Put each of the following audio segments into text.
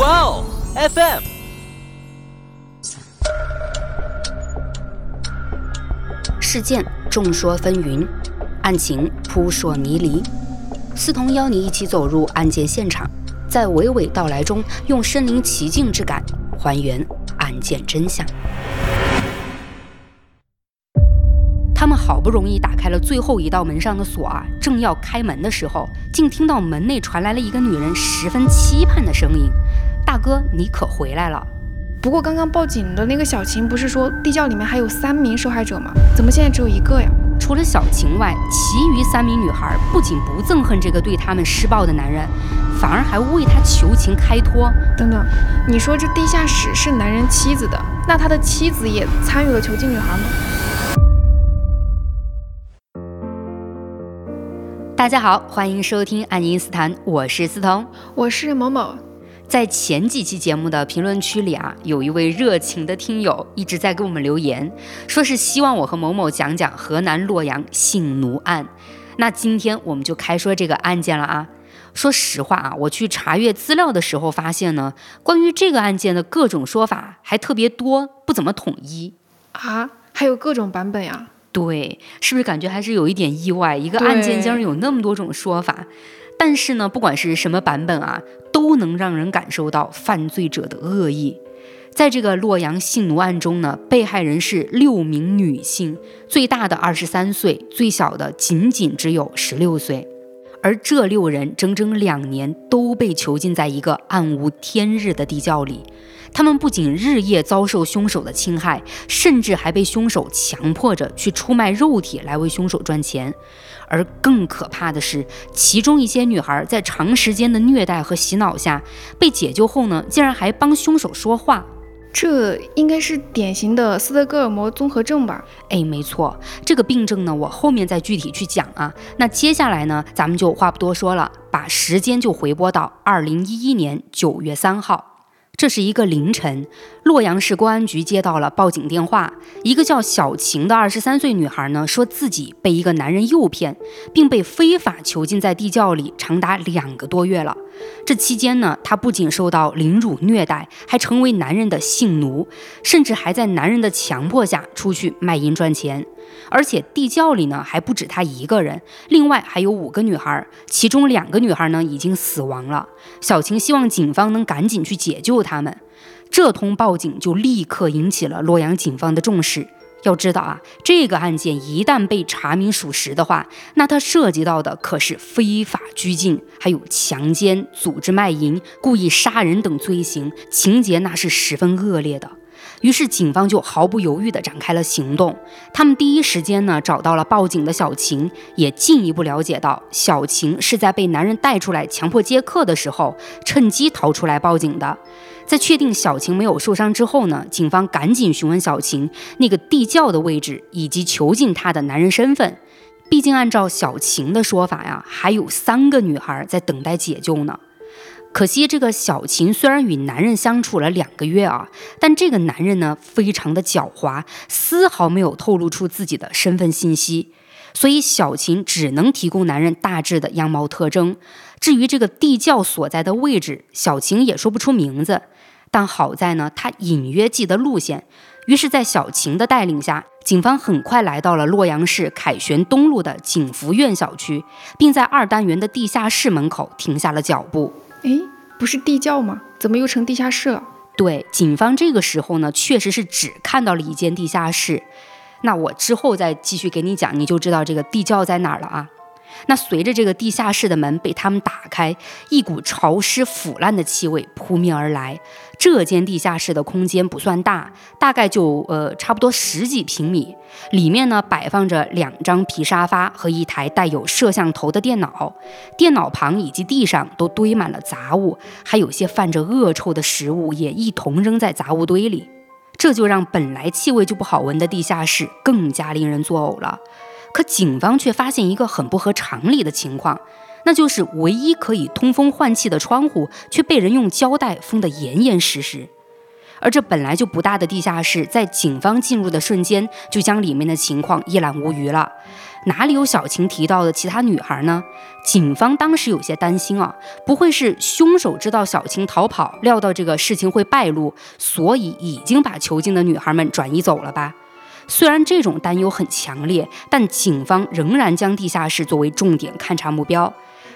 哇哦，FM。事件众说纷纭，案情扑朔迷离。思彤邀你一起走入案件现场，在娓娓道来中，用身临其境之感还原案件真相。他们好不容易打开了最后一道门上的锁啊，正要开门的时候，竟听到门内传来了一个女人十分期盼的声音：“大哥，你可回来了。”不过刚刚报警的那个小琴不是说地窖里面还有三名受害者吗？怎么现在只有一个呀？除了小琴外，其余三名女孩不仅不憎恨这个对他们施暴的男人，反而还为他求情开脱。等等，你说这地下室是男人妻子的，那他的妻子也参与了囚禁女孩吗？大家好，欢迎收听爱因斯坦，我是思彤，我是某某。在前几期节目的评论区里啊，有一位热情的听友一直在给我们留言，说是希望我和某某讲讲河南洛阳性奴案。那今天我们就开说这个案件了啊。说实话啊，我去查阅资料的时候发现呢，关于这个案件的各种说法还特别多，不怎么统一啊，还有各种版本呀。对，是不是感觉还是有一点意外？一个案件竟然有那么多种说法，但是呢，不管是什么版本啊，都能让人感受到犯罪者的恶意。在这个洛阳性奴案中呢，被害人是六名女性，最大的二十三岁，最小的仅仅只有十六岁，而这六人整整两年都被囚禁在一个暗无天日的地窖里。他们不仅日夜遭受凶手的侵害，甚至还被凶手强迫着去出卖肉体来为凶手赚钱。而更可怕的是，其中一些女孩在长时间的虐待和洗脑下被解救后呢，竟然还帮凶手说话。这应该是典型的斯德哥尔摩综合症吧？哎，没错，这个病症呢，我后面再具体去讲啊。那接下来呢，咱们就话不多说了，把时间就回拨到二零一一年九月三号。这是一个凌晨，洛阳市公安局接到了报警电话，一个叫小晴的二十三岁女孩呢，说自己被一个男人诱骗，并被非法囚禁在地窖里长达两个多月了。这期间呢，她不仅受到凌辱虐待，还成为男人的性奴，甚至还在男人的强迫下出去卖淫赚钱。而且地窖里呢还不止她一个人，另外还有五个女孩，其中两个女孩呢已经死亡了。小晴希望警方能赶紧去解救她们。这通报警就立刻引起了洛阳警方的重视。要知道啊，这个案件一旦被查明属实的话，那它涉及到的可是非法拘禁，还有强奸、组织卖淫、故意杀人等罪行，情节那是十分恶劣的。于是警方就毫不犹豫地展开了行动。他们第一时间呢找到了报警的小晴，也进一步了解到小晴是在被男人带出来强迫接客的时候，趁机逃出来报警的。在确定小晴没有受伤之后呢，警方赶紧询问小晴那个地窖的位置以及囚禁她的男人身份。毕竟按照小晴的说法呀，还有三个女孩在等待解救呢。可惜，这个小琴虽然与男人相处了两个月啊，但这个男人呢非常的狡猾，丝毫没有透露出自己的身份信息，所以小琴只能提供男人大致的样貌特征。至于这个地窖所在的位置，小琴也说不出名字。但好在呢，他隐约记得路线。于是，在小琴的带领下，警方很快来到了洛阳市凯旋东路的景福苑小区，并在二单元的地下室门口停下了脚步。哎，不是地窖吗？怎么又成地下室了？对，警方这个时候呢，确实是只看到了一间地下室。那我之后再继续给你讲，你就知道这个地窖在哪儿了啊。那随着这个地下室的门被他们打开，一股潮湿腐烂的气味扑面而来。这间地下室的空间不算大，大概就呃差不多十几平米。里面呢摆放着两张皮沙发和一台带有摄像头的电脑，电脑旁以及地上都堆满了杂物，还有些泛着恶臭的食物也一同扔在杂物堆里。这就让本来气味就不好闻的地下室更加令人作呕了。可警方却发现一个很不合常理的情况，那就是唯一可以通风换气的窗户却被人用胶带封得严严实实。而这本来就不大的地下室，在警方进入的瞬间，就将里面的情况一览无余了。哪里有小晴提到的其他女孩呢？警方当时有些担心啊，不会是凶手知道小晴逃跑，料到这个事情会败露，所以已经把囚禁的女孩们转移走了吧？虽然这种担忧很强烈，但警方仍然将地下室作为重点勘察目标。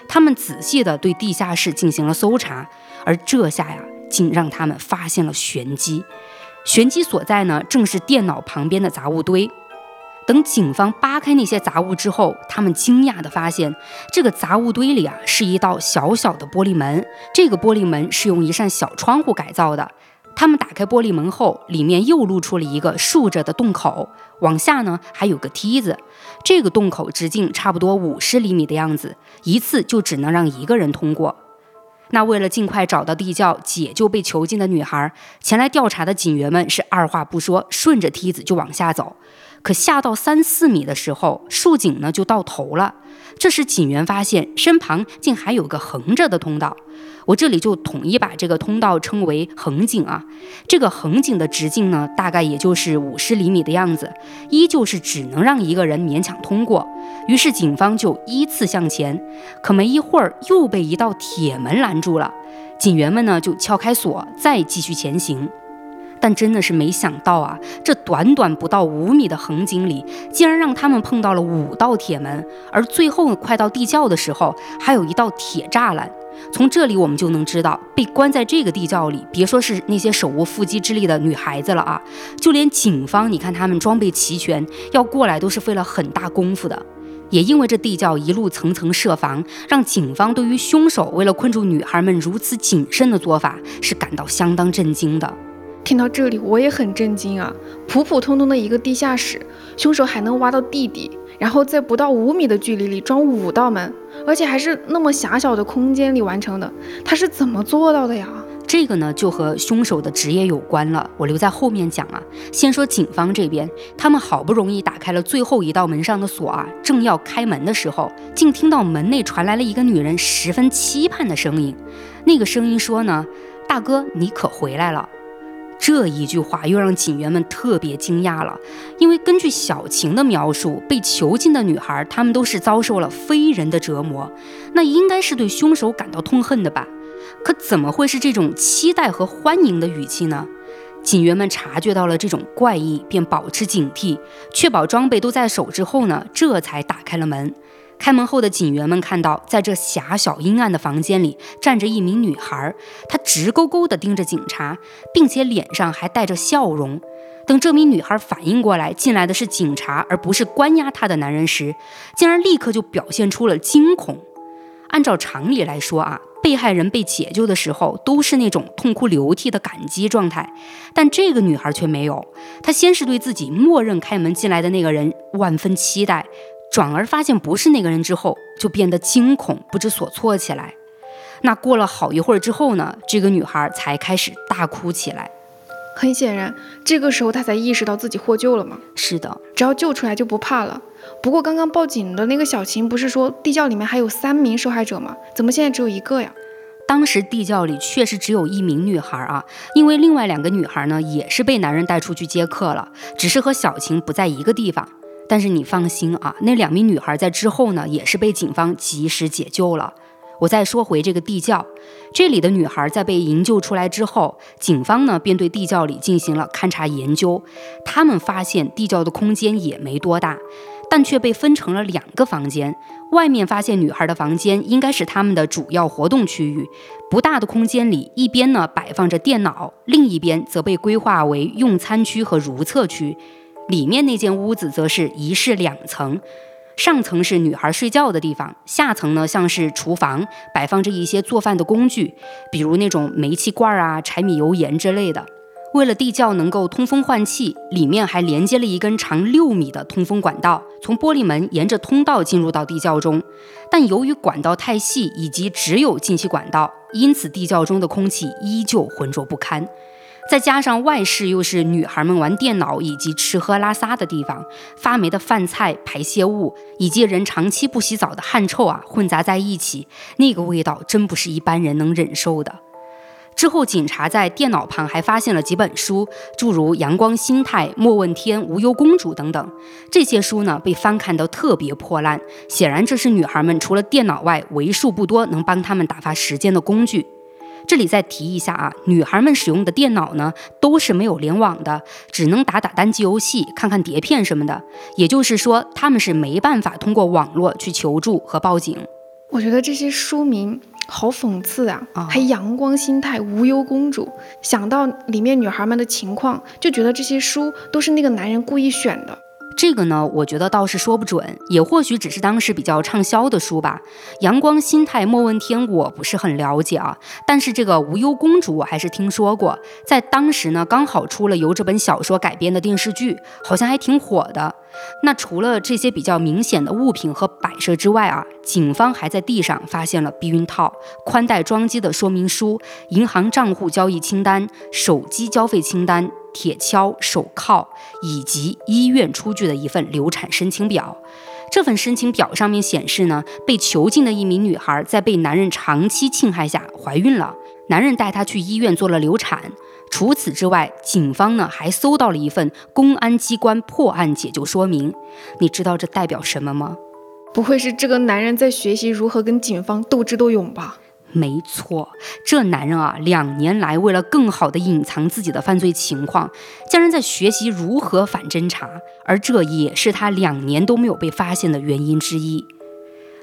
他们仔细地对地下室进行了搜查，而这下呀，竟让他们发现了玄机。玄机所在呢，正是电脑旁边的杂物堆。等警方扒开那些杂物之后，他们惊讶地发现，这个杂物堆里啊，是一道小小的玻璃门。这个玻璃门是用一扇小窗户改造的。他们打开玻璃门后，里面又露出了一个竖着的洞口，往下呢还有个梯子。这个洞口直径差不多五十厘米的样子，一次就只能让一个人通过。那为了尽快找到地窖解救被囚禁的女孩，前来调查的警员们是二话不说，顺着梯子就往下走。可下到三四米的时候，竖井呢就到头了。这时警员发现身旁竟还有个横着的通道。我这里就统一把这个通道称为横井啊。这个横井的直径呢，大概也就是五十厘米的样子，依旧是只能让一个人勉强通过。于是警方就依次向前，可没一会儿又被一道铁门拦住了。警员们呢就撬开锁，再继续前行。但真的是没想到啊，这短短不到五米的横井里，竟然让他们碰到了五道铁门，而最后快到地窖的时候，还有一道铁栅栏。从这里我们就能知道，被关在这个地窖里，别说是那些手无缚鸡之力的女孩子了啊，就连警方，你看他们装备齐全，要过来都是费了很大功夫的。也因为这地窖一路层层设防，让警方对于凶手为了困住女孩们如此谨慎的做法，是感到相当震惊的。听到这里，我也很震惊啊！普普通通的一个地下室，凶手还能挖到地底，然后在不到五米的距离里装五道门，而且还是那么狭小的空间里完成的，他是怎么做到的呀？这个呢，就和凶手的职业有关了，我留在后面讲啊。先说警方这边，他们好不容易打开了最后一道门上的锁啊，正要开门的时候，竟听到门内传来了一个女人十分期盼的声音。那个声音说呢：“大哥，你可回来了。”这一句话又让警员们特别惊讶了，因为根据小晴的描述，被囚禁的女孩她们都是遭受了非人的折磨，那应该是对凶手感到痛恨的吧？可怎么会是这种期待和欢迎的语气呢？警员们察觉到了这种怪异，便保持警惕，确保装备都在手之后呢，这才打开了门。开门后的警员们看到，在这狭小阴暗的房间里站着一名女孩，她直勾勾地盯着警察，并且脸上还带着笑容。等这名女孩反应过来，进来的是警察，而不是关押她的男人时，竟然立刻就表现出了惊恐。按照常理来说啊，被害人被解救的时候都是那种痛哭流涕的感激状态，但这个女孩却没有。她先是对自己默认开门进来的那个人万分期待。转而发现不是那个人之后，就变得惊恐不知所措起来。那过了好一会儿之后呢，这个女孩才开始大哭起来。很显然，这个时候她才意识到自己获救了吗？是的，只要救出来就不怕了。不过刚刚报警的那个小琴不是说地窖里面还有三名受害者吗？怎么现在只有一个呀？当时地窖里确实只有一名女孩啊，因为另外两个女孩呢也是被男人带出去接客了，只是和小琴不在一个地方。但是你放心啊，那两名女孩在之后呢，也是被警方及时解救了。我再说回这个地窖，这里的女孩在被营救出来之后，警方呢便对地窖里进行了勘察研究。他们发现地窖的空间也没多大，但却被分成了两个房间。外面发现女孩的房间应该是他们的主要活动区域，不大的空间里，一边呢摆放着电脑，另一边则被规划为用餐区和如厕区。里面那间屋子则是一室两层，上层是女孩睡觉的地方，下层呢像是厨房，摆放着一些做饭的工具，比如那种煤气罐啊、柴米油盐之类的。为了地窖能够通风换气，里面还连接了一根长六米的通风管道，从玻璃门沿着通道进入到地窖中。但由于管道太细，以及只有进气管道，因此地窖中的空气依旧浑浊不堪。再加上外室又是女孩们玩电脑以及吃喝拉撒的地方，发霉的饭菜、排泄物以及人长期不洗澡的汗臭啊，混杂在一起，那个味道真不是一般人能忍受的。之后，警察在电脑旁还发现了几本书，诸如《阳光心态》《莫问天》《无忧公主》等等。这些书呢，被翻看得特别破烂，显然这是女孩们除了电脑外为数不多能帮她们打发时间的工具。这里再提一下啊，女孩们使用的电脑呢，都是没有联网的，只能打打单机游戏、看看碟片什么的。也就是说，她们是没办法通过网络去求助和报警。我觉得这些书名。好讽刺啊！还阳光心态无忧公主，想到里面女孩们的情况，就觉得这些书都是那个男人故意选的。这个呢，我觉得倒是说不准，也或许只是当时比较畅销的书吧。阳光心态莫问天，我不是很了解啊。但是这个无忧公主，我还是听说过，在当时呢，刚好出了由这本小说改编的电视剧，好像还挺火的。那除了这些比较明显的物品和摆设之外啊，警方还在地上发现了避孕套、宽带装机的说明书、银行账户交易清单、手机交费清单。铁锹、手铐以及医院出具的一份流产申请表。这份申请表上面显示呢，被囚禁的一名女孩在被男人长期侵害下怀孕了，男人带她去医院做了流产。除此之外，警方呢还搜到了一份公安机关破案解救说明。你知道这代表什么吗？不会是这个男人在学习如何跟警方斗智斗勇吧？没错，这男人啊，两年来为了更好的隐藏自己的犯罪情况，竟然在学习如何反侦查，而这也是他两年都没有被发现的原因之一。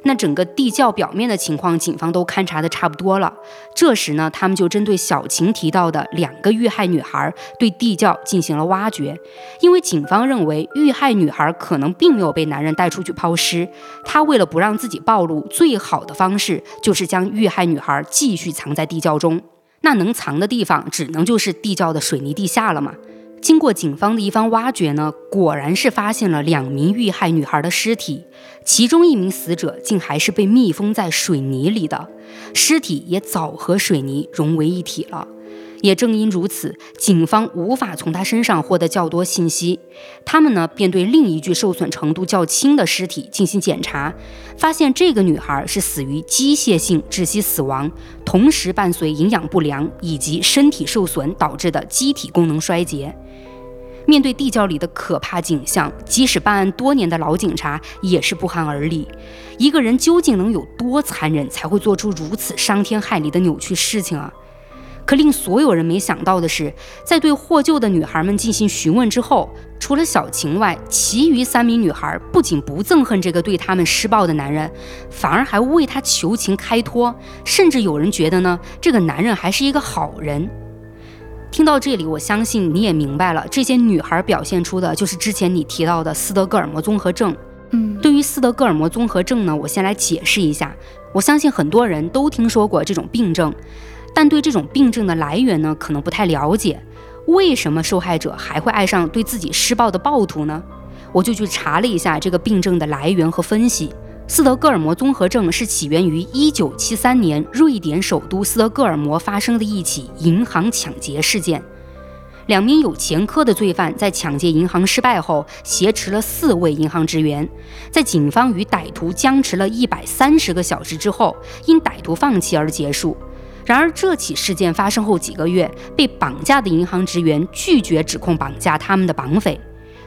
那整个地窖表面的情况，警方都勘察的差不多了。这时呢，他们就针对小晴提到的两个遇害女孩，对地窖进行了挖掘。因为警方认为遇害女孩可能并没有被男人带出去抛尸，他为了不让自己暴露，最好的方式就是将遇害女孩继续藏在地窖中。那能藏的地方，只能就是地窖的水泥地下了嘛。经过警方的一番挖掘呢，果然是发现了两名遇害女孩的尸体，其中一名死者竟还是被密封在水泥里的，尸体也早和水泥融为一体了。也正因如此，警方无法从他身上获得较多信息。他们呢，便对另一具受损程度较轻的尸体进行检查，发现这个女孩是死于机械性窒息死亡，同时伴随营养不良以及身体受损导致的机体功能衰竭。面对地窖里的可怕景象，即使办案多年的老警察也是不寒而栗。一个人究竟能有多残忍，才会做出如此伤天害理的扭曲事情啊？可令所有人没想到的是，在对获救的女孩们进行询问之后，除了小晴外，其余三名女孩不仅不憎恨这个对他们施暴的男人，反而还为他求情开脱，甚至有人觉得呢，这个男人还是一个好人。听到这里，我相信你也明白了，这些女孩表现出的就是之前你提到的斯德哥尔摩综合症。嗯，对于斯德哥尔摩综合症呢，我先来解释一下。我相信很多人都听说过这种病症，但对这种病症的来源呢，可能不太了解。为什么受害者还会爱上对自己施暴的暴徒呢？我就去查了一下这个病症的来源和分析。斯德哥尔摩综合症是起源于1973年瑞典首都斯德哥尔摩发生的一起银行抢劫事件。两名有前科的罪犯在抢劫银行失败后，挟持了四位银行职员，在警方与歹徒僵持了一百三十个小时之后，因歹徒放弃而结束。然而，这起事件发生后几个月，被绑架的银行职员拒绝指控绑架他们的绑匪。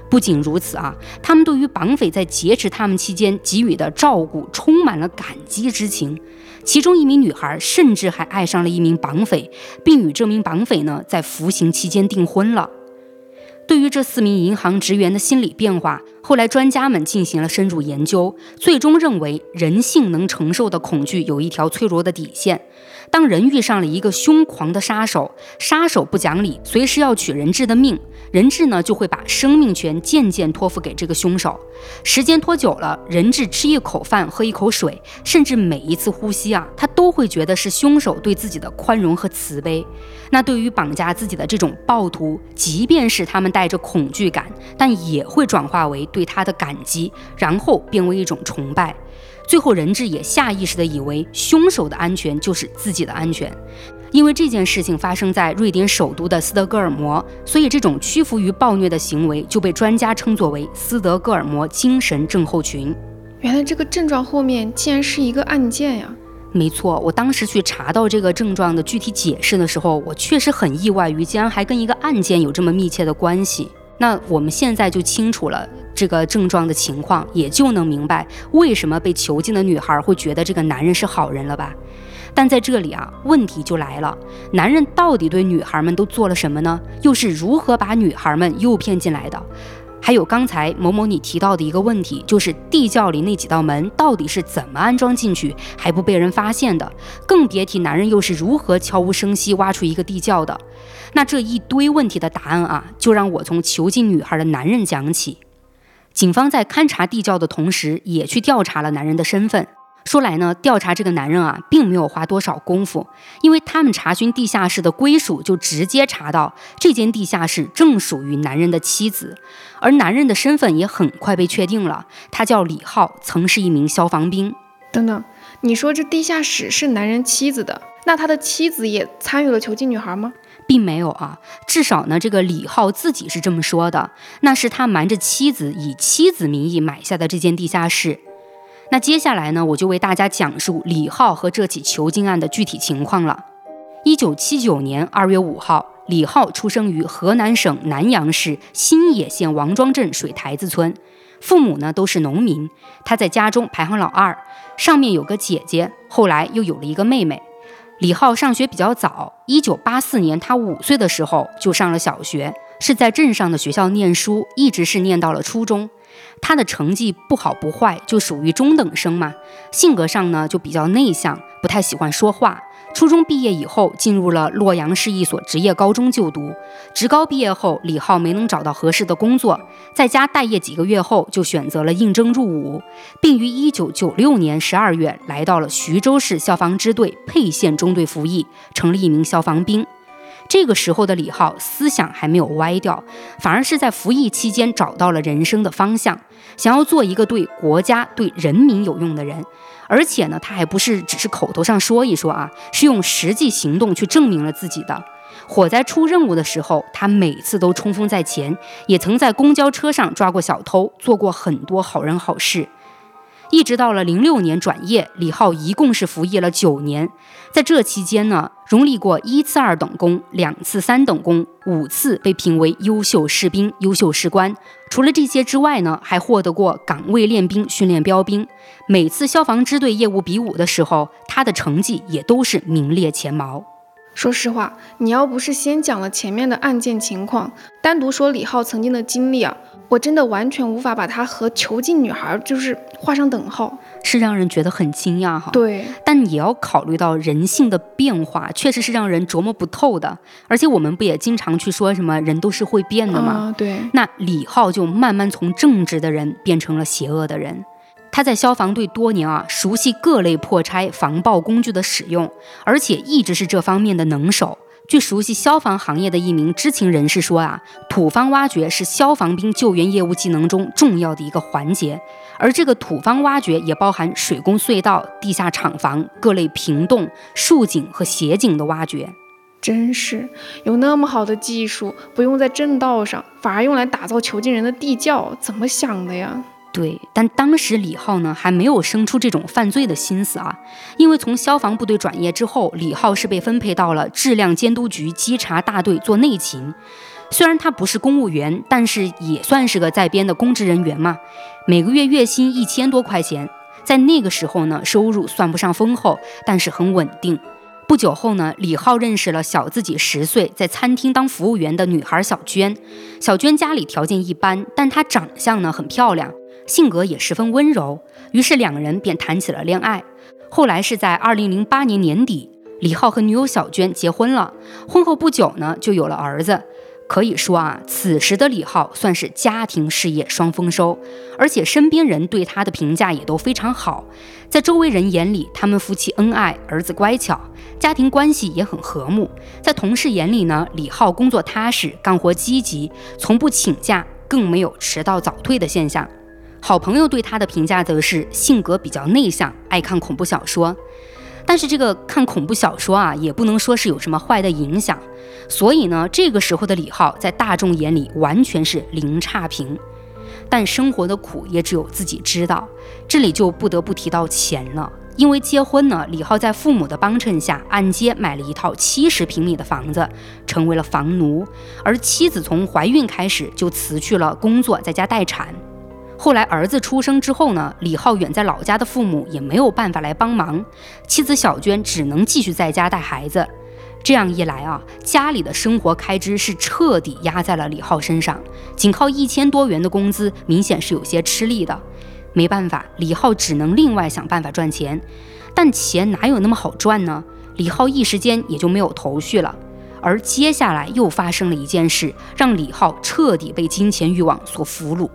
不仅如此啊，他们对于绑匪在劫持他们期间给予的照顾充满了感激之情。其中一名女孩甚至还爱上了一名绑匪，并与这名绑匪呢在服刑期间订婚了。对于这四名银行职员的心理变化，后来专家们进行了深入研究，最终认为人性能承受的恐惧有一条脆弱的底线。当人遇上了一个凶狂的杀手，杀手不讲理，随时要取人质的命。人质呢就会把生命权渐渐托付给这个凶手，时间拖久了，人质吃一口饭、喝一口水，甚至每一次呼吸啊，他都会觉得是凶手对自己的宽容和慈悲。那对于绑架自己的这种暴徒，即便是他们带着恐惧感，但也会转化为对他的感激，然后变为一种崇拜。最后，人质也下意识地以为凶手的安全就是自己的安全。因为这件事情发生在瑞典首都的斯德哥尔摩，所以这种屈服于暴虐的行为就被专家称作为斯德哥尔摩精神症候群。原来这个症状后面竟然是一个案件呀！没错，我当时去查到这个症状的具体解释的时候，我确实很意外于竟然还跟一个案件有这么密切的关系。那我们现在就清楚了这个症状的情况，也就能明白为什么被囚禁的女孩会觉得这个男人是好人了吧？但在这里啊，问题就来了，男人到底对女孩们都做了什么呢？又是如何把女孩们诱骗进来的？还有刚才某某你提到的一个问题，就是地窖里那几道门到底是怎么安装进去，还不被人发现的？更别提男人又是如何悄无声息挖出一个地窖的？那这一堆问题的答案啊，就让我从囚禁女孩的男人讲起。警方在勘察地窖的同时，也去调查了男人的身份。说来呢，调查这个男人啊，并没有花多少功夫，因为他们查询地下室的归属，就直接查到这间地下室正属于男人的妻子，而男人的身份也很快被确定了，他叫李浩，曾是一名消防兵。等等，你说这地下室是男人妻子的，那他的妻子也参与了囚禁女孩吗？并没有啊，至少呢，这个李浩自己是这么说的，那是他瞒着妻子，以妻子名义买下的这间地下室。那接下来呢，我就为大家讲述李浩和这起囚禁案的具体情况了。一九七九年二月五号，李浩出生于河南省南阳市新野县王庄镇水台子村，父母呢都是农民，他在家中排行老二，上面有个姐姐，后来又有了一个妹妹。李浩上学比较早，一九八四年他五岁的时候就上了小学，是在镇上的学校念书，一直是念到了初中。他的成绩不好不坏，就属于中等生嘛。性格上呢，就比较内向，不太喜欢说话。初中毕业以后，进入了洛阳市一所职业高中就读。职高毕业后，李浩没能找到合适的工作，在家待业几个月后，就选择了应征入伍，并于1996年12月来到了徐州市消防支队沛县中队服役，成了一名消防兵。这个时候的李浩思想还没有歪掉，反而是在服役期间找到了人生的方向，想要做一个对国家、对人民有用的人。而且呢，他还不是只是口头上说一说啊，是用实际行动去证明了自己的。火灾出任务的时候，他每次都冲锋在前，也曾在公交车上抓过小偷，做过很多好人好事。一直到了零六年转业，李浩一共是服役了九年。在这期间呢，荣立过一次二等功、两次三等功，五次被评为优秀士兵、优秀士官。除了这些之外呢，还获得过岗位练兵训练标兵。每次消防支队业务比武的时候，他的成绩也都是名列前茅。说实话，你要不是先讲了前面的案件情况，单独说李浩曾经的经历啊，我真的完全无法把他和囚禁女孩就是画上等号，是让人觉得很惊讶哈。对，但也要考虑到人性的变化，确实是让人琢磨不透的。而且我们不也经常去说什么人都是会变的吗？啊，对。那李浩就慢慢从正直的人变成了邪恶的人。他在消防队多年啊，熟悉各类破拆防爆工具的使用，而且一直是这方面的能手。据熟悉消防行业的一名知情人士说啊，土方挖掘是消防兵救援业务技能中重要的一个环节，而这个土方挖掘也包含水工隧道、地下厂房、各类平洞、竖井和斜井的挖掘。真是有那么好的技术，不用在正道上，反而用来打造囚禁人的地窖，怎么想的呀？对，但当时李浩呢还没有生出这种犯罪的心思啊，因为从消防部队转业之后，李浩是被分配到了质量监督局稽查大队做内勤。虽然他不是公务员，但是也算是个在编的公职人员嘛，每个月月薪一千多块钱，在那个时候呢，收入算不上丰厚，但是很稳定。不久后呢，李浩认识了小自己十岁，在餐厅当服务员的女孩小娟。小娟家里条件一般，但她长相呢很漂亮。性格也十分温柔，于是两人便谈起了恋爱。后来是在二零零八年年底，李浩和女友小娟结婚了。婚后不久呢，就有了儿子。可以说啊，此时的李浩算是家庭事业双丰收，而且身边人对他的评价也都非常好。在周围人眼里，他们夫妻恩爱，儿子乖巧，家庭关系也很和睦。在同事眼里呢，李浩工作踏实，干活积极，从不请假，更没有迟到早退的现象。好朋友对他的评价则是性格比较内向，爱看恐怖小说。但是这个看恐怖小说啊，也不能说是有什么坏的影响。所以呢，这个时候的李浩在大众眼里完全是零差评。但生活的苦也只有自己知道，这里就不得不提到钱了。因为结婚呢，李浩在父母的帮衬下，按揭买了一套七十平米的房子，成为了房奴。而妻子从怀孕开始就辞去了工作，在家待产。后来儿子出生之后呢，李浩远在老家的父母也没有办法来帮忙，妻子小娟只能继续在家带孩子。这样一来啊，家里的生活开支是彻底压在了李浩身上，仅靠一千多元的工资，明显是有些吃力的。没办法，李浩只能另外想办法赚钱，但钱哪有那么好赚呢？李浩一时间也就没有头绪了。而接下来又发生了一件事，让李浩彻底被金钱欲望所俘虏。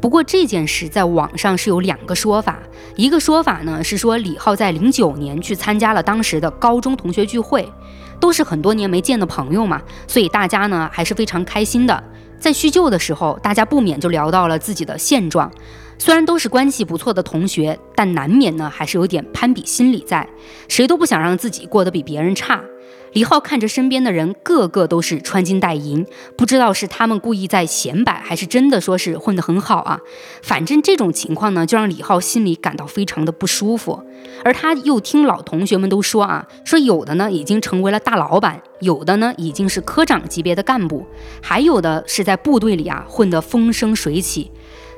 不过这件事在网上是有两个说法，一个说法呢是说李浩在零九年去参加了当时的高中同学聚会，都是很多年没见的朋友嘛，所以大家呢还是非常开心的。在叙旧的时候，大家不免就聊到了自己的现状。虽然都是关系不错的同学，但难免呢还是有点攀比心理在，谁都不想让自己过得比别人差。李浩看着身边的人个个都是穿金戴银，不知道是他们故意在显摆，还是真的说是混得很好啊。反正这种情况呢，就让李浩心里感到非常的不舒服。而他又听老同学们都说啊，说有的呢已经成为了大老板，有的呢已经是科长级别的干部，还有的是在部队里啊混得风生水起。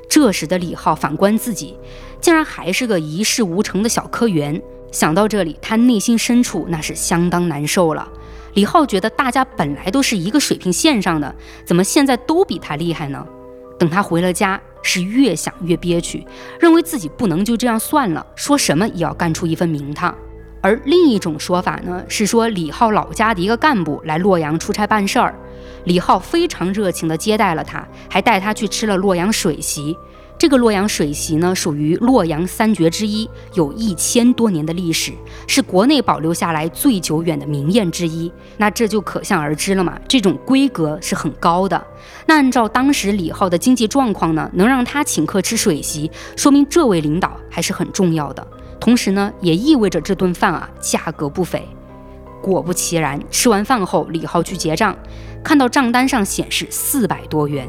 这时的李浩反观自己，竟然还是个一事无成的小科员。想到这里，他内心深处那是相当难受了。李浩觉得大家本来都是一个水平线上的，怎么现在都比他厉害呢？等他回了家，是越想越憋屈，认为自己不能就这样算了，说什么也要干出一份名堂。而另一种说法呢，是说李浩老家的一个干部来洛阳出差办事儿，李浩非常热情地接待了他，还带他去吃了洛阳水席。这个洛阳水席呢，属于洛阳三绝之一，有一千多年的历史，是国内保留下来最久远的名宴之一。那这就可想而知了嘛，这种规格是很高的。那按照当时李浩的经济状况呢，能让他请客吃水席，说明这位领导还是很重要的。同时呢，也意味着这顿饭啊，价格不菲。果不其然，吃完饭后，李浩去结账，看到账单上显示四百多元。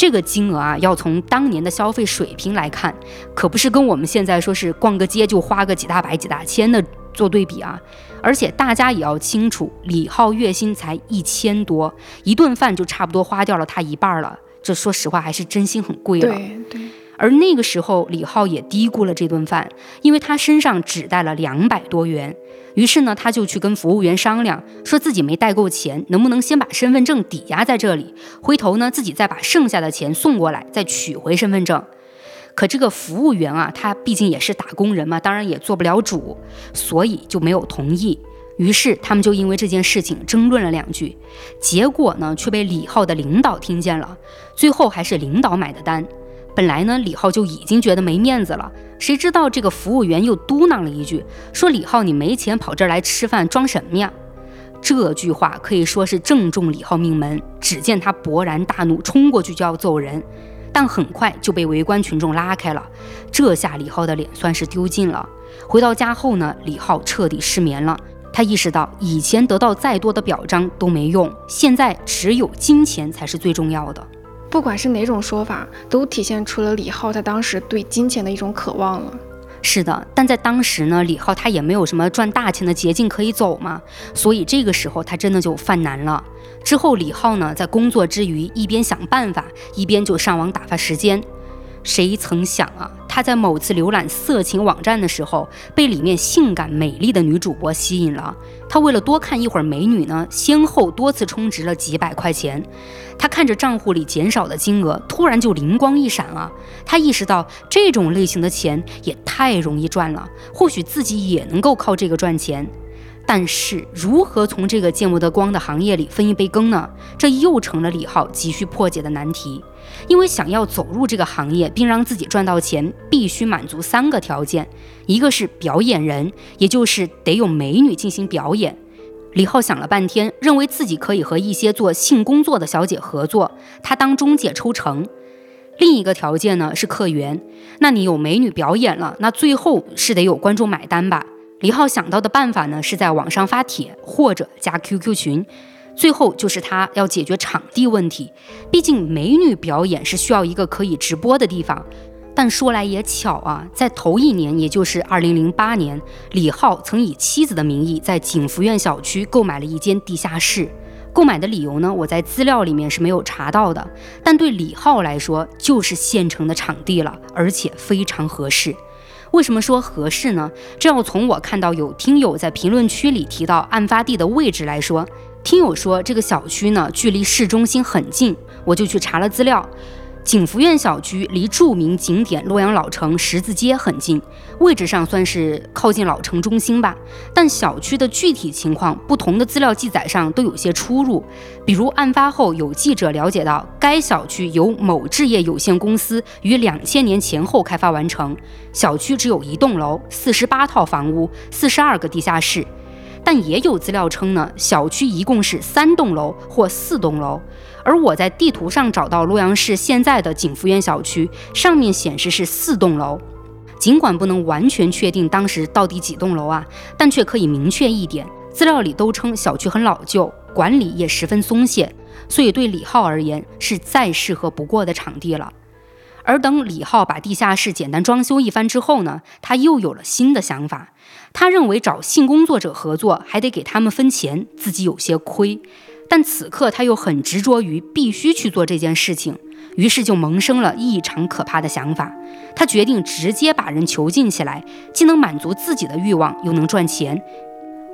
这个金额啊，要从当年的消费水平来看，可不是跟我们现在说是逛个街就花个几大百几大千的做对比啊。而且大家也要清楚，李浩月薪才一千多，一顿饭就差不多花掉了他一半了。这说实话还是真心很贵了。对对。而那个时候，李浩也低估了这顿饭，因为他身上只带了两百多元。于是呢，他就去跟服务员商量，说自己没带够钱，能不能先把身份证抵押在这里，回头呢自己再把剩下的钱送过来，再取回身份证。可这个服务员啊，他毕竟也是打工人嘛，当然也做不了主，所以就没有同意。于是他们就因为这件事情争论了两句，结果呢却被李浩的领导听见了，最后还是领导买的单。本来呢，李浩就已经觉得没面子了，谁知道这个服务员又嘟囔了一句，说：“李浩，你没钱跑这儿来吃饭，装什么呀？”这句话可以说是正中李浩命门。只见他勃然大怒，冲过去就要揍人，但很快就被围观群众拉开了。这下李浩的脸算是丢尽了。回到家后呢，李浩彻底失眠了。他意识到，以前得到再多的表彰都没用，现在只有金钱才是最重要的。不管是哪种说法，都体现出了李浩他当时对金钱的一种渴望了。是的，但在当时呢，李浩他也没有什么赚大钱的捷径可以走嘛，所以这个时候他真的就犯难了。之后，李浩呢在工作之余，一边想办法，一边就上网打发时间。谁曾想啊，他在某次浏览色情网站的时候，被里面性感美丽的女主播吸引了。他为了多看一会儿美女呢，先后多次充值了几百块钱。他看着账户里减少的金额，突然就灵光一闪啊！他意识到这种类型的钱也太容易赚了，或许自己也能够靠这个赚钱。但是，如何从这个见不得光的行业里分一杯羹呢？这又成了李浩急需破解的难题。因为想要走入这个行业并让自己赚到钱，必须满足三个条件：一个是表演人，也就是得有美女进行表演。李浩想了半天，认为自己可以和一些做性工作的小姐合作，他当中介抽成。另一个条件呢是客源，那你有美女表演了，那最后是得有观众买单吧？李浩想到的办法呢是在网上发帖或者加 QQ 群。最后就是他要解决场地问题，毕竟美女表演是需要一个可以直播的地方。但说来也巧啊，在头一年，也就是二零零八年，李浩曾以妻子的名义在景福苑小区购买了一间地下室。购买的理由呢，我在资料里面是没有查到的。但对李浩来说，就是现成的场地了，而且非常合适。为什么说合适呢？这要从我看到有听友在评论区里提到案发地的位置来说。听友说这个小区呢，距离市中心很近，我就去查了资料。景福苑小区离著名景点洛阳老城十字街很近，位置上算是靠近老城中心吧。但小区的具体情况，不同的资料记载上都有些出入。比如案发后，有记者了解到，该小区由某置业有限公司于两千年前后开发完成，小区只有一栋楼，四十八套房屋，四十二个地下室。但也有资料称呢，小区一共是三栋楼或四栋楼。而我在地图上找到洛阳市现在的景福苑小区，上面显示是四栋楼。尽管不能完全确定当时到底几栋楼啊，但却可以明确一点：资料里都称小区很老旧，管理也十分松懈，所以对李浩而言是再适合不过的场地了。而等李浩把地下室简单装修一番之后呢，他又有了新的想法。他认为找性工作者合作还得给他们分钱，自己有些亏。但此刻他又很执着于必须去做这件事情，于是就萌生了异常可怕的想法。他决定直接把人囚禁起来，既能满足自己的欲望，又能赚钱。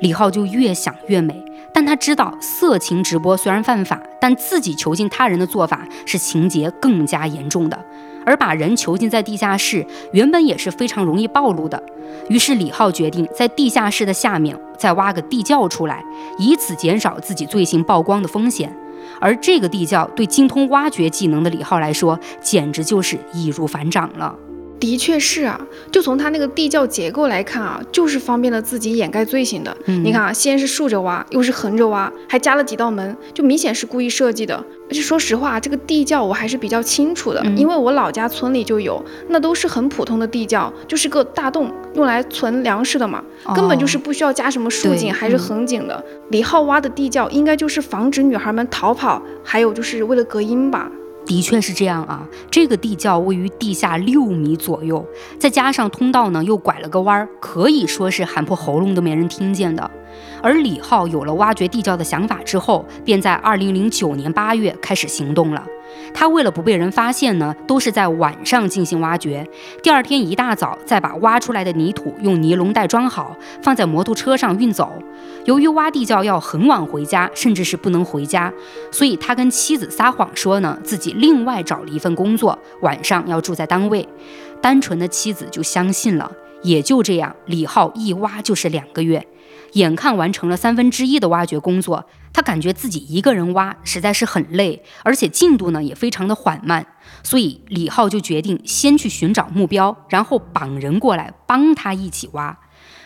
李浩就越想越美，但他知道色情直播虽然犯法，但自己囚禁他人的做法是情节更加严重的。而把人囚禁在地下室，原本也是非常容易暴露的。于是李浩决定在地下室的下面再挖个地窖出来，以此减少自己罪行曝光的风险。而这个地窖对精通挖掘技能的李浩来说，简直就是易如反掌了。的确是啊，就从他那个地窖结构来看啊，就是方便了自己掩盖罪行的。你看啊，先是竖着挖，又是横着挖，还加了几道门，就明显是故意设计的。而且说实话，这个地窖我还是比较清楚的，因为我老家村里就有，那都是很普通的地窖，就是个大洞，用来存粮食的嘛，根本就是不需要加什么竖井还是横井的。李浩挖的地窖应该就是防止女孩们逃跑，还有就是为了隔音吧。的确是这样啊，这个地窖位于地下六米左右，再加上通道呢又拐了个弯儿，可以说是喊破喉咙都没人听见的。而李浩有了挖掘地窖的想法之后，便在二零零九年八月开始行动了。他为了不被人发现呢，都是在晚上进行挖掘。第二天一大早，再把挖出来的泥土用尼龙袋装好，放在摩托车上运走。由于挖地窖要很晚回家，甚至是不能回家，所以他跟妻子撒谎说呢，自己另外找了一份工作，晚上要住在单位。单纯的妻子就相信了。也就这样，李浩一挖就是两个月。眼看完成了三分之一的挖掘工作，他感觉自己一个人挖实在是很累，而且进度呢也非常的缓慢，所以李浩就决定先去寻找目标，然后绑人过来帮他一起挖。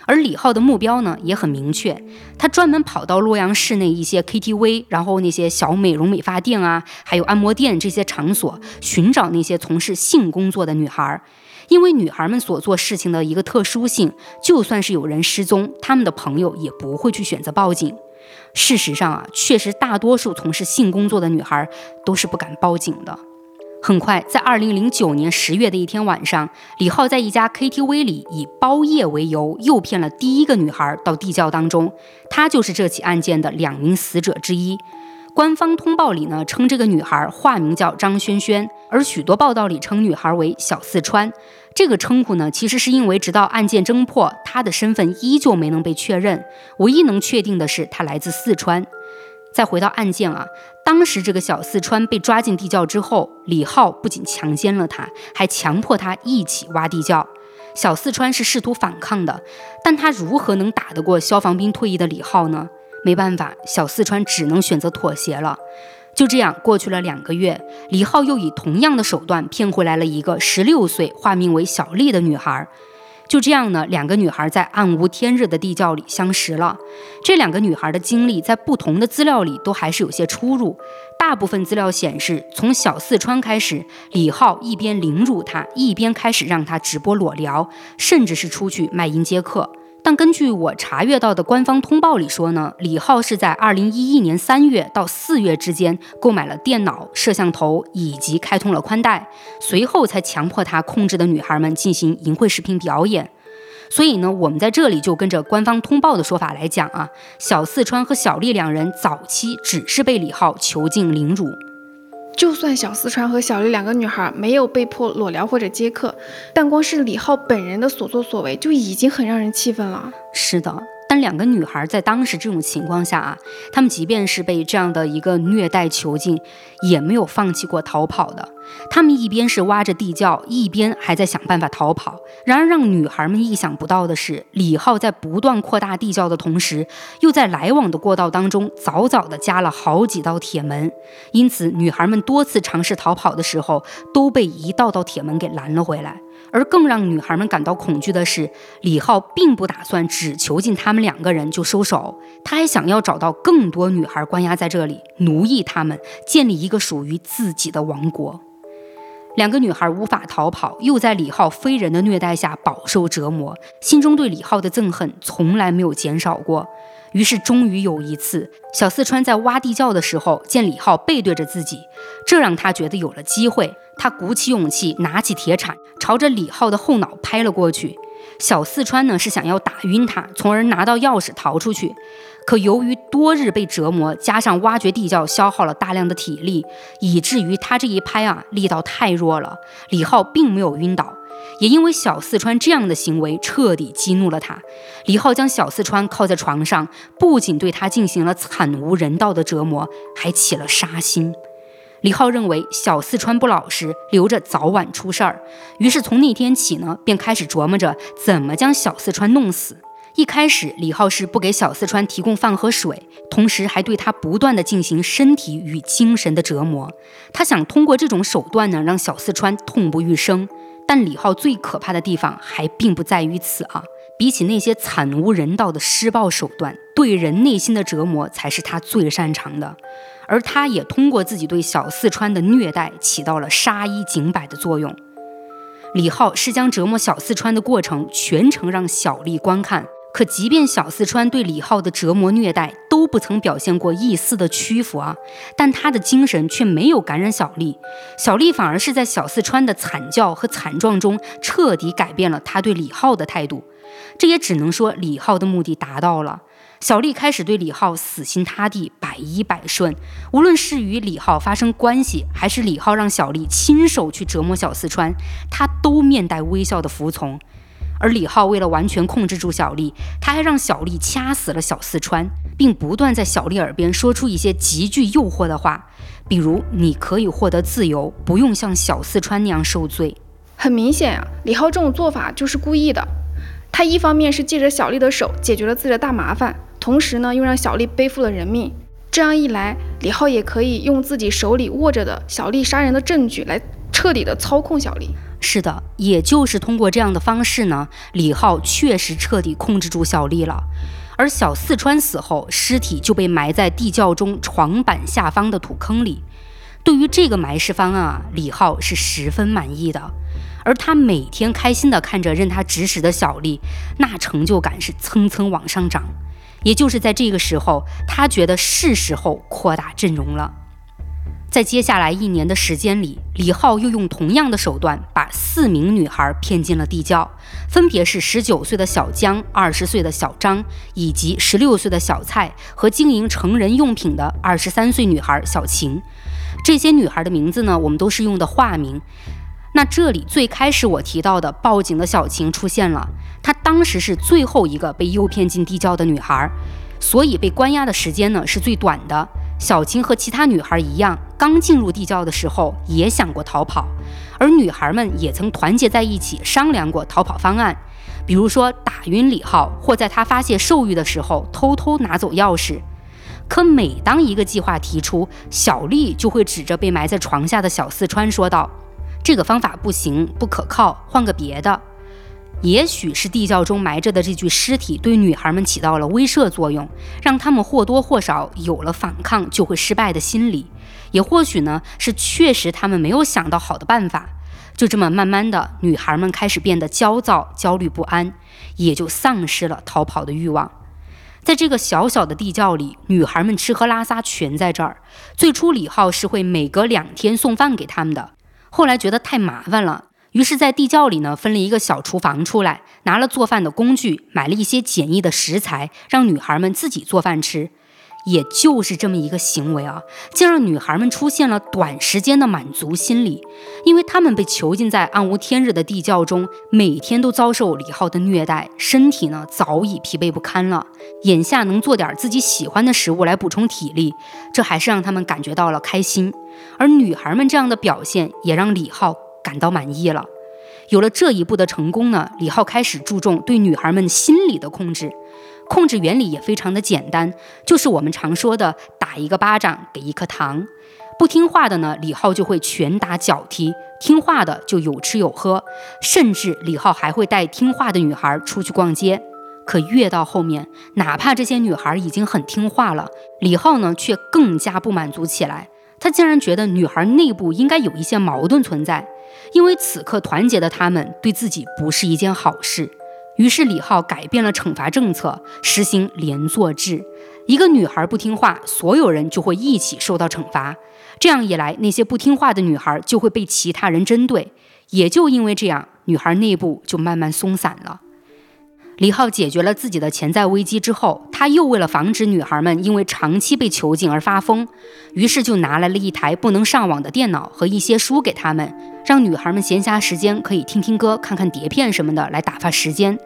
而李浩的目标呢也很明确，他专门跑到洛阳市内一些 KTV，然后那些小美容美发店啊，还有按摩店这些场所，寻找那些从事性工作的女孩。因为女孩们所做事情的一个特殊性，就算是有人失踪，他们的朋友也不会去选择报警。事实上啊，确实大多数从事性工作的女孩都是不敢报警的。很快，在二零零九年十月的一天晚上，李浩在一家 KTV 里以包夜为由，诱骗了第一个女孩到地窖当中。他就是这起案件的两名死者之一。官方通报里呢称这个女孩化名叫张萱萱，而许多报道里称女孩为小四川。这个称呼呢，其实是因为直到案件侦破，她的身份依旧没能被确认。唯一能确定的是，她来自四川。再回到案件啊，当时这个小四川被抓进地窖之后，李浩不仅强奸了她，还强迫她一起挖地窖。小四川是试图反抗的，但他如何能打得过消防兵退役的李浩呢？没办法，小四川只能选择妥协了。就这样过去了两个月，李浩又以同样的手段骗回来了一个十六岁、化名为小丽的女孩。就这样呢，两个女孩在暗无天日的地窖里相识了。这两个女孩的经历在不同的资料里都还是有些出入。大部分资料显示，从小四川开始，李浩一边凌辱她，一边开始让她直播裸聊，甚至是出去卖淫接客。但根据我查阅到的官方通报里说呢，李浩是在二零一一年三月到四月之间购买了电脑、摄像头以及开通了宽带，随后才强迫他控制的女孩们进行淫秽视频表演。所以呢，我们在这里就跟着官方通报的说法来讲啊，小四川和小丽两人早期只是被李浩囚禁凌辱。就算小四川和小丽两个女孩没有被迫裸聊或者接客，但光是李浩本人的所作所为就已经很让人气愤了。是的。但两个女孩在当时这种情况下啊，她们即便是被这样的一个虐待囚禁，也没有放弃过逃跑的。她们一边是挖着地窖，一边还在想办法逃跑。然而让女孩们意想不到的是，李浩在不断扩大地窖的同时，又在来往的过道当中早早的加了好几道铁门。因此，女孩们多次尝试逃跑的时候，都被一道道铁门给拦了回来。而更让女孩们感到恐惧的是，李浩并不打算只囚禁他们两个人就收手，他还想要找到更多女孩关押在这里，奴役他们，建立一个属于自己的王国。两个女孩无法逃跑，又在李浩非人的虐待下饱受折磨，心中对李浩的憎恨从来没有减少过。于是，终于有一次，小四川在挖地窖的时候，见李浩背对着自己，这让他觉得有了机会。他鼓起勇气，拿起铁铲，朝着李浩的后脑拍了过去。小四川呢是想要打晕他，从而拿到钥匙逃出去。可由于多日被折磨，加上挖掘地窖消耗了大量的体力，以至于他这一拍啊力道太弱了，李浩并没有晕倒。也因为小四川这样的行为彻底激怒了他，李浩将小四川靠在床上，不仅对他进行了惨无人道的折磨，还起了杀心。李浩认为小四川不老实，留着早晚出事儿，于是从那天起呢，便开始琢磨着怎么将小四川弄死。一开始，李浩是不给小四川提供饭和水，同时还对他不断的进行身体与精神的折磨。他想通过这种手段呢，让小四川痛不欲生。但李浩最可怕的地方还并不在于此啊！比起那些惨无人道的施暴手段，对人内心的折磨才是他最擅长的。而他也通过自己对小四川的虐待，起到了杀一儆百的作用。李浩是将折磨小四川的过程全程让小丽观看。可即便小四川对李浩的折磨虐待都不曾表现过一丝的屈服啊，但他的精神却没有感染小丽，小丽反而是在小四川的惨叫和惨状中彻底改变了他对李浩的态度。这也只能说李浩的目的达到了，小丽开始对李浩死心塌地、百依百顺，无论是与李浩发生关系，还是李浩让小丽亲手去折磨小四川，他都面带微笑的服从。而李浩为了完全控制住小丽，他还让小丽掐死了小四川，并不断在小丽耳边说出一些极具诱惑的话，比如“你可以获得自由，不用像小四川那样受罪。”很明显啊，李浩这种做法就是故意的。他一方面是借着小丽的手解决了自己的大麻烦，同时呢又让小丽背负了人命。这样一来，李浩也可以用自己手里握着的小丽杀人的证据来彻底的操控小丽。是的，也就是通过这样的方式呢，李浩确实彻底控制住小丽了。而小四川死后，尸体就被埋在地窖中床板下方的土坑里。对于这个埋尸方案啊，李浩是十分满意的。而他每天开心地看着任他指使的小丽，那成就感是蹭蹭往上涨。也就是在这个时候，他觉得是时候扩大阵容了。在接下来一年的时间里，李浩又用同样的手段把四名女孩骗进了地窖，分别是十九岁的小江、二十岁的小张以及十六岁的小蔡和经营成人用品的二十三岁女孩小晴。这些女孩的名字呢，我们都是用的化名。那这里最开始我提到的报警的小晴出现了，她当时是最后一个被诱骗进地窖的女孩，所以被关押的时间呢是最短的。小青和其他女孩一样，刚进入地窖的时候也想过逃跑，而女孩们也曾团结在一起商量过逃跑方案，比如说打晕李浩，或在他发泄兽欲的时候偷偷拿走钥匙。可每当一个计划提出，小丽就会指着被埋在床下的小四川说道：“这个方法不行，不可靠，换个别的。”也许是地窖中埋着的这具尸体对女孩们起到了威慑作用，让她们或多或少有了反抗就会失败的心理；也或许呢，是确实她们没有想到好的办法。就这么慢慢的，女孩们开始变得焦躁、焦虑不安，也就丧失了逃跑的欲望。在这个小小的地窖里，女孩们吃喝拉撒全在这儿。最初，李浩是会每隔两天送饭给他们的，后来觉得太麻烦了，于是，在地窖里呢分了一个小厨房出来，拿了做饭的工具，买了一些简易的食材，让女孩们自己做饭吃。也就是这么一个行为啊，竟让女孩们出现了短时间的满足心理，因为她们被囚禁在暗无天日的地窖中，每天都遭受李浩的虐待，身体呢早已疲惫不堪了。眼下能做点自己喜欢的食物来补充体力，这还是让他们感觉到了开心。而女孩们这样的表现，也让李浩感到满意了。有了这一步的成功呢，李浩开始注重对女孩们心理的控制。控制原理也非常的简单，就是我们常说的打一个巴掌给一颗糖。不听话的呢，李浩就会拳打脚踢；听话的就有吃有喝，甚至李浩还会带听话的女孩出去逛街。可越到后面，哪怕这些女孩已经很听话了，李浩呢却更加不满足起来。他竟然觉得女孩内部应该有一些矛盾存在，因为此刻团结的他们对自己不是一件好事。于是李浩改变了惩罚政策，实行连坐制。一个女孩不听话，所有人就会一起受到惩罚。这样一来，那些不听话的女孩就会被其他人针对。也就因为这样，女孩内部就慢慢松散了。李浩解决了自己的潜在危机之后，他又为了防止女孩们因为长期被囚禁而发疯，于是就拿来了一台不能上网的电脑和一些书给他们，让女孩们闲暇时间可以听听歌、看看碟片什么的来打发时间。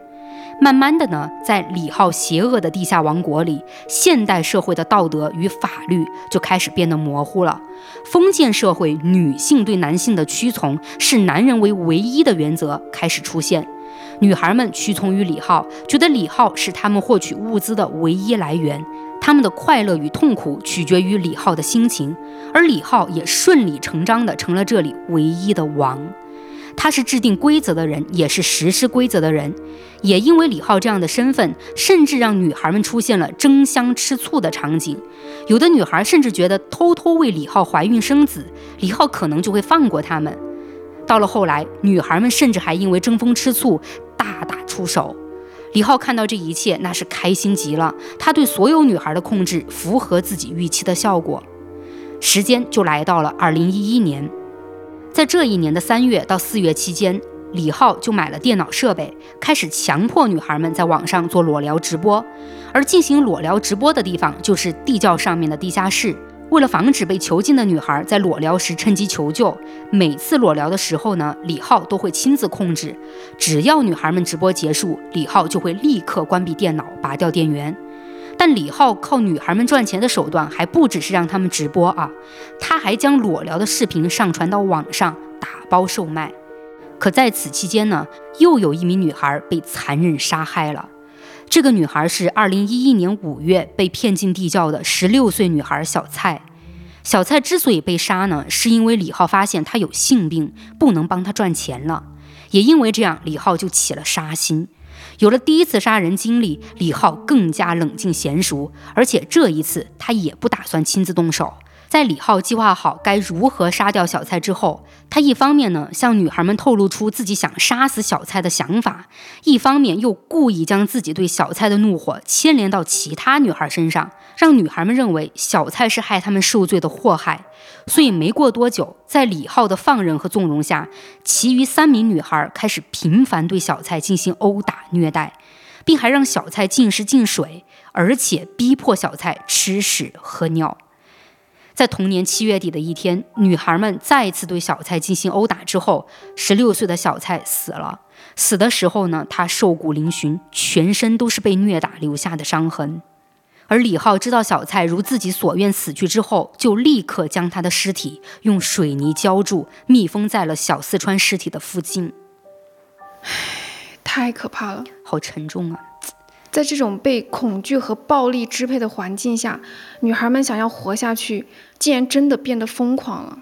慢慢的呢，在李浩邪恶的地下王国里，现代社会的道德与法律就开始变得模糊了。封建社会女性对男性的屈从，视男人为唯一的原则开始出现。女孩们屈从于李浩，觉得李浩是他们获取物资的唯一来源，他们的快乐与痛苦取决于李浩的心情，而李浩也顺理成章地成了这里唯一的王。他是制定规则的人，也是实施规则的人。也因为李浩这样的身份，甚至让女孩们出现了争相吃醋的场景。有的女孩甚至觉得偷偷为李浩怀孕生子，李浩可能就会放过他们。到了后来，女孩们甚至还因为争风吃醋大打出手。李浩看到这一切，那是开心极了。他对所有女孩的控制符合自己预期的效果。时间就来到了二零一一年。在这一年的三月到四月期间，李浩就买了电脑设备，开始强迫女孩们在网上做裸聊直播。而进行裸聊直播的地方就是地窖上面的地下室。为了防止被囚禁的女孩在裸聊时趁机求救，每次裸聊的时候呢，李浩都会亲自控制。只要女孩们直播结束，李浩就会立刻关闭电脑，拔掉电源。但李浩靠女孩们赚钱的手段还不只是让他们直播啊，他还将裸聊的视频上传到网上打包售卖。可在此期间呢，又有一名女孩被残忍杀害了。这个女孩是2011年5月被骗进地窖的16岁女孩小蔡。小蔡之所以被杀呢，是因为李浩发现她有性病，不能帮她赚钱了。也因为这样，李浩就起了杀心。有了第一次杀人经历，李浩更加冷静娴熟，而且这一次他也不打算亲自动手。在李浩计划好该如何杀掉小蔡之后，他一方面呢向女孩们透露出自己想杀死小蔡的想法，一方面又故意将自己对小蔡的怒火牵连到其他女孩身上，让女孩们认为小蔡是害他们受罪的祸害。所以没过多久，在李浩的放任和纵容下，其余三名女孩开始频繁对小蔡进行殴打虐待，并还让小蔡进食进水，而且逼迫小蔡吃屎喝尿。在同年七月底的一天，女孩们再次对小蔡进行殴打之后，十六岁的小蔡死了。死的时候呢，他瘦骨嶙峋，全身都是被虐打留下的伤痕。而李浩知道小蔡如自己所愿死去之后，就立刻将他的尸体用水泥浇筑，密封在了小四川尸体的附近。唉，太可怕了，好沉重啊！在这种被恐惧和暴力支配的环境下，女孩们想要活下去，竟然真的变得疯狂了。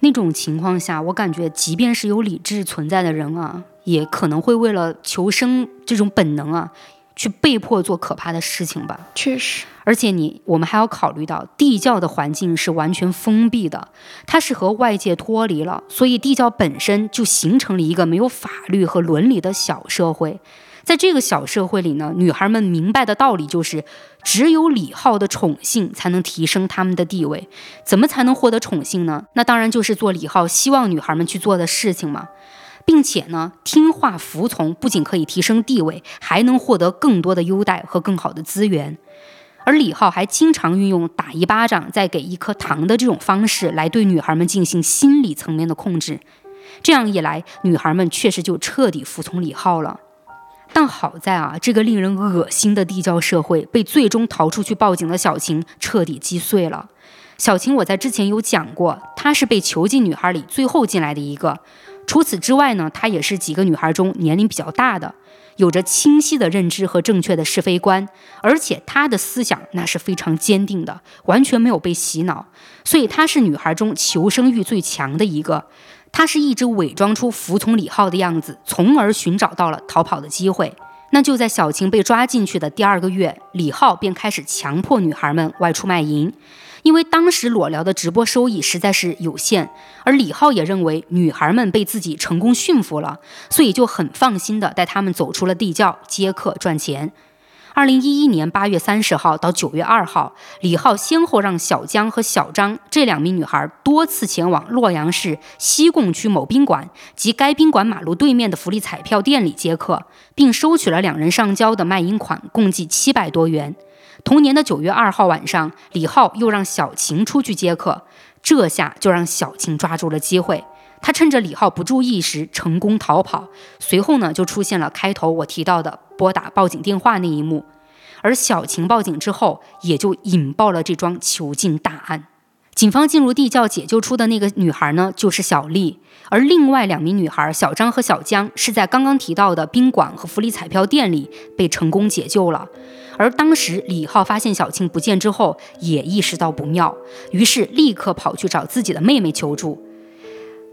那种情况下，我感觉即便是有理智存在的人啊，也可能会为了求生这种本能啊。去被迫做可怕的事情吧，确实。而且你，我们还要考虑到地窖的环境是完全封闭的，它是和外界脱离了，所以地窖本身就形成了一个没有法律和伦理的小社会。在这个小社会里呢，女孩们明白的道理就是，只有李浩的宠幸才能提升他们的地位。怎么才能获得宠幸呢？那当然就是做李浩希望女孩们去做的事情嘛，并且呢，听话服从不仅可以提升地位，还能获得更多的优待和更好的资源。而李浩还经常运用打一巴掌再给一颗糖的这种方式来对女孩们进行心理层面的控制。这样一来，女孩们确实就彻底服从李浩了。但好在啊，这个令人恶心的地窖社会被最终逃出去报警的小晴彻底击碎了。小晴，我在之前有讲过，她是被囚禁女孩里最后进来的一个。除此之外呢，她也是几个女孩中年龄比较大的。有着清晰的认知和正确的是非观，而且她的思想那是非常坚定的，完全没有被洗脑，所以她是女孩中求生欲最强的一个。他是一直伪装出服从李浩的样子，从而寻找到了逃跑的机会。那就在小晴被抓进去的第二个月，李浩便开始强迫女孩们外出卖淫。因为当时裸聊的直播收益实在是有限，而李浩也认为女孩们被自己成功驯服了，所以就很放心的带他们走出了地窖接客赚钱。二零一一年八月三十号到九月二号，李浩先后让小江和小张这两名女孩多次前往洛阳市西贡区某宾馆及该宾馆马路对面的福利彩票店里接客，并收取了两人上交的卖淫款，共计七百多元。同年的九月二号晚上，李浩又让小晴出去接客，这下就让小晴抓住了机会。他趁着李浩不注意时成功逃跑，随后呢就出现了开头我提到的拨打报警电话那一幕。而小晴报警之后，也就引爆了这桩囚禁大案。警方进入地窖解救出的那个女孩呢，就是小丽。而另外两名女孩小张和小江是在刚刚提到的宾馆和福利彩票店里被成功解救了。而当时李浩发现小青不见之后，也意识到不妙，于是立刻跑去找自己的妹妹求助。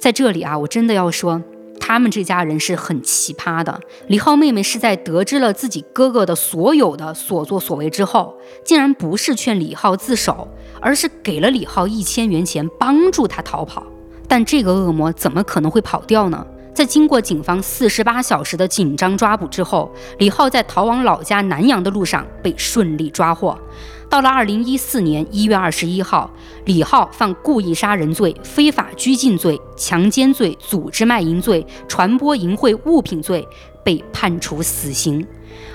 在这里啊，我真的要说，他们这家人是很奇葩的。李浩妹妹是在得知了自己哥哥的所有的所作所为之后，竟然不是劝李浩自首，而是给了李浩一千元钱帮助他逃跑。但这个恶魔怎么可能会跑掉呢？在经过警方四十八小时的紧张抓捕之后，李浩在逃往老家南阳的路上被顺利抓获。到了二零一四年一月二十一号，李浩犯故意杀人罪、非法拘禁罪、强奸罪、组织卖淫罪、传播淫秽物品罪，被判处死刑。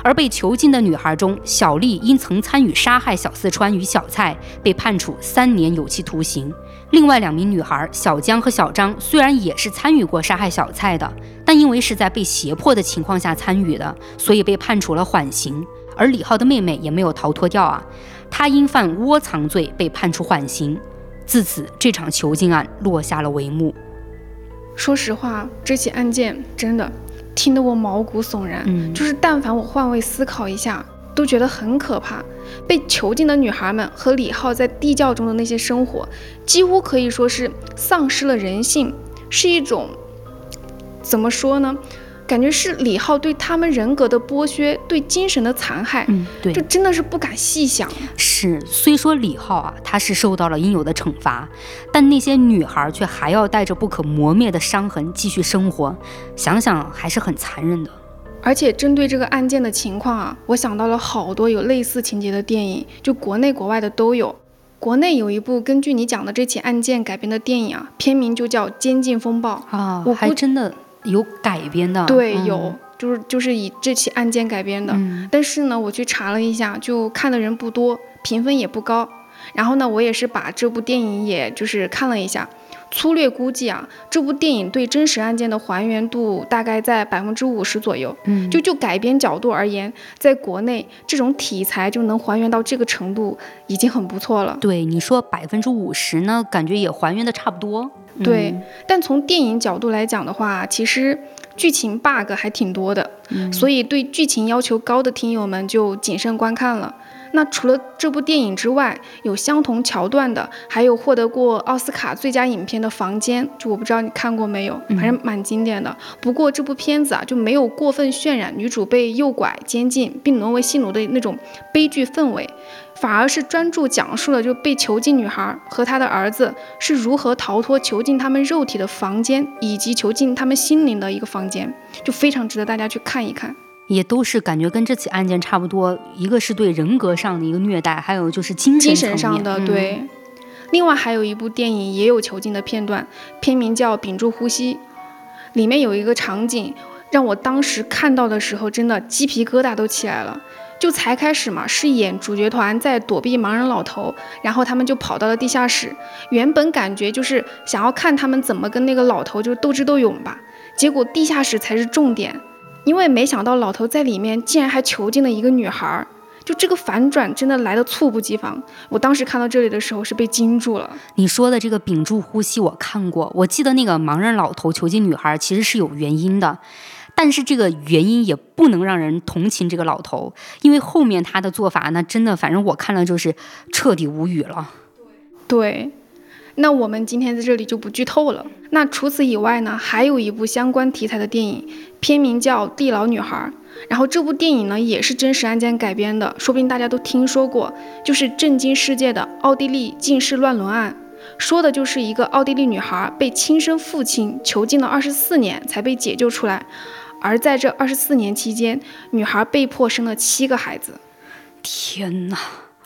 而被囚禁的女孩中，小丽因曾参与杀害小四川与小蔡，被判处三年有期徒刑。另外两名女孩小江和小张虽然也是参与过杀害小蔡的，但因为是在被胁迫的情况下参与的，所以被判处了缓刑。而李浩的妹妹也没有逃脱掉啊，她因犯窝藏罪被判处缓刑。自此，这场囚禁案落下了帷幕。说实话，这起案件真的听得我毛骨悚然。嗯，就是但凡我换位思考一下。都觉得很可怕，被囚禁的女孩们和李浩在地窖中的那些生活，几乎可以说是丧失了人性，是一种怎么说呢？感觉是李浩对他们人格的剥削，对精神的残害。嗯，对，这真的是不敢细想。是，虽说李浩啊，他是受到了应有的惩罚，但那些女孩却还要带着不可磨灭的伤痕继续生活，想想还是很残忍的。而且针对这个案件的情况啊，我想到了好多有类似情节的电影，就国内国外的都有。国内有一部根据你讲的这起案件改编的电影啊，片名就叫《监禁风暴》啊，我还真的有改编的。对，有，就是就是以这起案件改编的。但是呢，我去查了一下，就看的人不多，评分也不高。然后呢，我也是把这部电影也就是看了一下。粗略估计啊，这部电影对真实案件的还原度大概在百分之五十左右。嗯，就就改编角度而言，在国内这种题材就能还原到这个程度，已经很不错了。对你说百分之五十呢，感觉也还原的差不多。对，但从电影角度来讲的话，其实剧情 bug 还挺多的，所以对剧情要求高的听友们就谨慎观看了。那除了这部电影之外，有相同桥段的，还有获得过奥斯卡最佳影片的《房间》，就我不知道你看过没有，反正蛮经典的。不过这部片子啊，就没有过分渲染女主被诱拐、监禁并沦为性奴的那种悲剧氛围，反而是专注讲述了就被囚禁女孩和她的儿子是如何逃脱囚禁他们肉体的房间，以及囚禁他们心灵的一个房间，就非常值得大家去看一看。也都是感觉跟这起案件差不多，一个是对人格上的一个虐待，还有就是精精神精神上的，嗯对。另外还有一部电影也有囚禁的片段，片名叫《屏住呼吸》，里面有一个场景让我当时看到的时候，真的鸡皮疙瘩都起来了。就才开始嘛，是演主角团在躲避盲人老头，然后他们就跑到了地下室。原本感觉就是想要看他们怎么跟那个老头就斗智斗勇吧，结果地下室才是重点，因为没想到老头在里面竟然还囚禁了一个女孩儿。就这个反转真的来的猝不及防，我当时看到这里的时候是被惊住了。你说的这个屏住呼吸，我看过。我记得那个盲人老头囚禁女孩其实是有原因的，但是这个原因也不能让人同情这个老头，因为后面他的做法，那真的，反正我看了就是彻底无语了。对，那我们今天在这里就不剧透了。那除此以外呢，还有一部相关题材的电影，片名叫《地牢女孩》。然后这部电影呢也是真实案件改编的，说不定大家都听说过，就是震惊世界的奥地利近视乱伦案。说的就是一个奥地利女孩被亲生父亲囚禁了二十四年才被解救出来，而在这二十四年期间，女孩被迫生了七个孩子。天哪！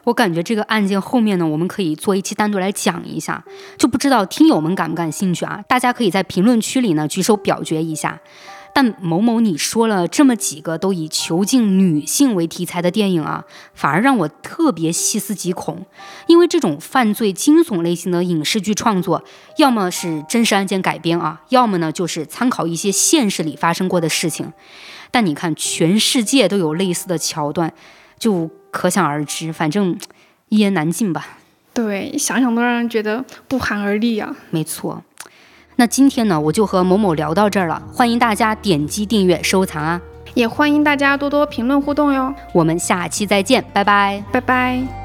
我感觉这个案件后面呢，我们可以做一期单独来讲一下，就不知道听友们感不感兴趣啊？大家可以在评论区里呢举手表决一下。但某某，你说了这么几个都以囚禁女性为题材的电影啊，反而让我特别细思极恐。因为这种犯罪惊悚类型的影视剧创作，要么是真实案件改编啊，要么呢就是参考一些现实里发生过的事情。但你看，全世界都有类似的桥段，就可想而知，反正一言难尽吧。对，想想都让人觉得不寒而栗呀、没错。那今天呢，我就和某某聊到这儿了，欢迎大家点击订阅、收藏啊！也欢迎大家多多评论互动哟，我们下期再见，拜拜。拜拜。